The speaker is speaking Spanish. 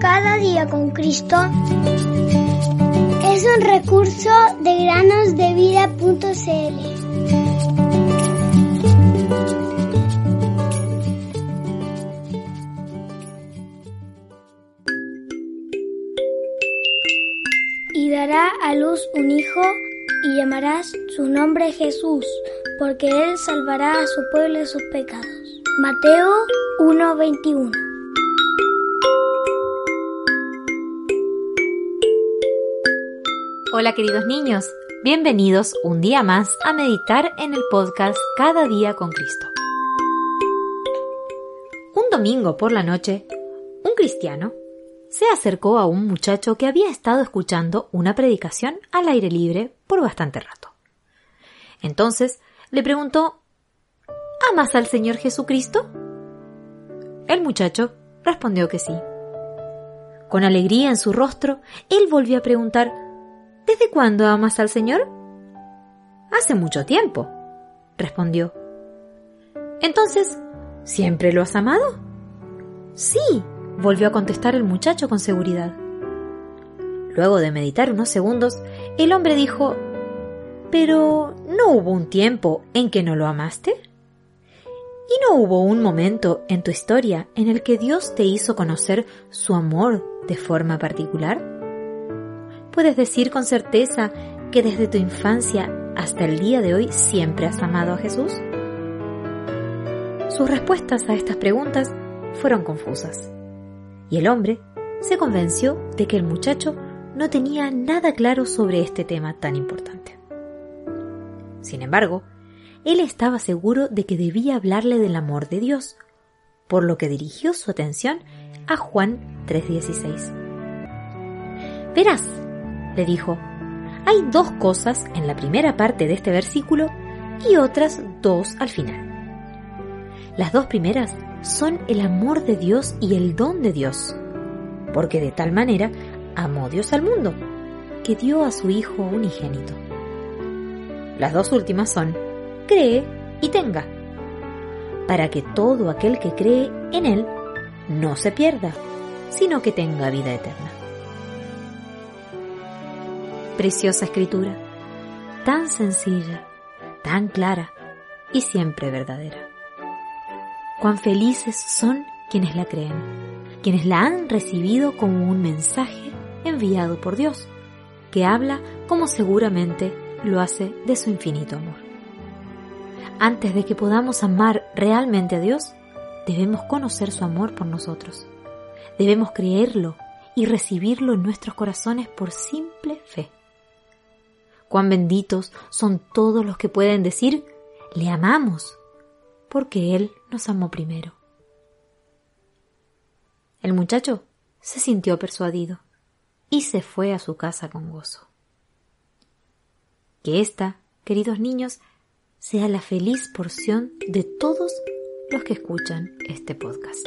Cada día con Cristo es un recurso de granosdevida.cl. Y dará a luz un hijo y llamarás su nombre Jesús, porque él salvará a su pueblo de sus pecados. Mateo 1:21 Hola queridos niños, bienvenidos un día más a meditar en el podcast Cada día con Cristo. Un domingo por la noche, un cristiano se acercó a un muchacho que había estado escuchando una predicación al aire libre por bastante rato. Entonces le preguntó ¿Amas al Señor Jesucristo? El muchacho respondió que sí. Con alegría en su rostro, él volvió a preguntar ¿Desde cuándo amas al Señor? Hace mucho tiempo, respondió. Entonces, ¿siempre lo has amado? Sí, volvió a contestar el muchacho con seguridad. Luego de meditar unos segundos, el hombre dijo, Pero ¿no hubo un tiempo en que no lo amaste? ¿Y no hubo un momento en tu historia en el que Dios te hizo conocer su amor de forma particular? Puedes decir con certeza que desde tu infancia hasta el día de hoy siempre has amado a Jesús? Sus respuestas a estas preguntas fueron confusas, y el hombre se convenció de que el muchacho no tenía nada claro sobre este tema tan importante. Sin embargo, él estaba seguro de que debía hablarle del amor de Dios, por lo que dirigió su atención a Juan 3:16. Verás, le dijo, hay dos cosas en la primera parte de este versículo y otras dos al final. Las dos primeras son el amor de Dios y el don de Dios, porque de tal manera amó Dios al mundo, que dio a su Hijo unigénito. Las dos últimas son, cree y tenga, para que todo aquel que cree en Él no se pierda, sino que tenga vida eterna preciosa escritura, tan sencilla, tan clara y siempre verdadera. Cuán felices son quienes la creen, quienes la han recibido como un mensaje enviado por Dios, que habla como seguramente lo hace de su infinito amor. Antes de que podamos amar realmente a Dios, debemos conocer su amor por nosotros. Debemos creerlo y recibirlo en nuestros corazones por simple fe. Cuán benditos son todos los que pueden decir, le amamos, porque Él nos amó primero. El muchacho se sintió persuadido y se fue a su casa con gozo. Que esta, queridos niños, sea la feliz porción de todos los que escuchan este podcast.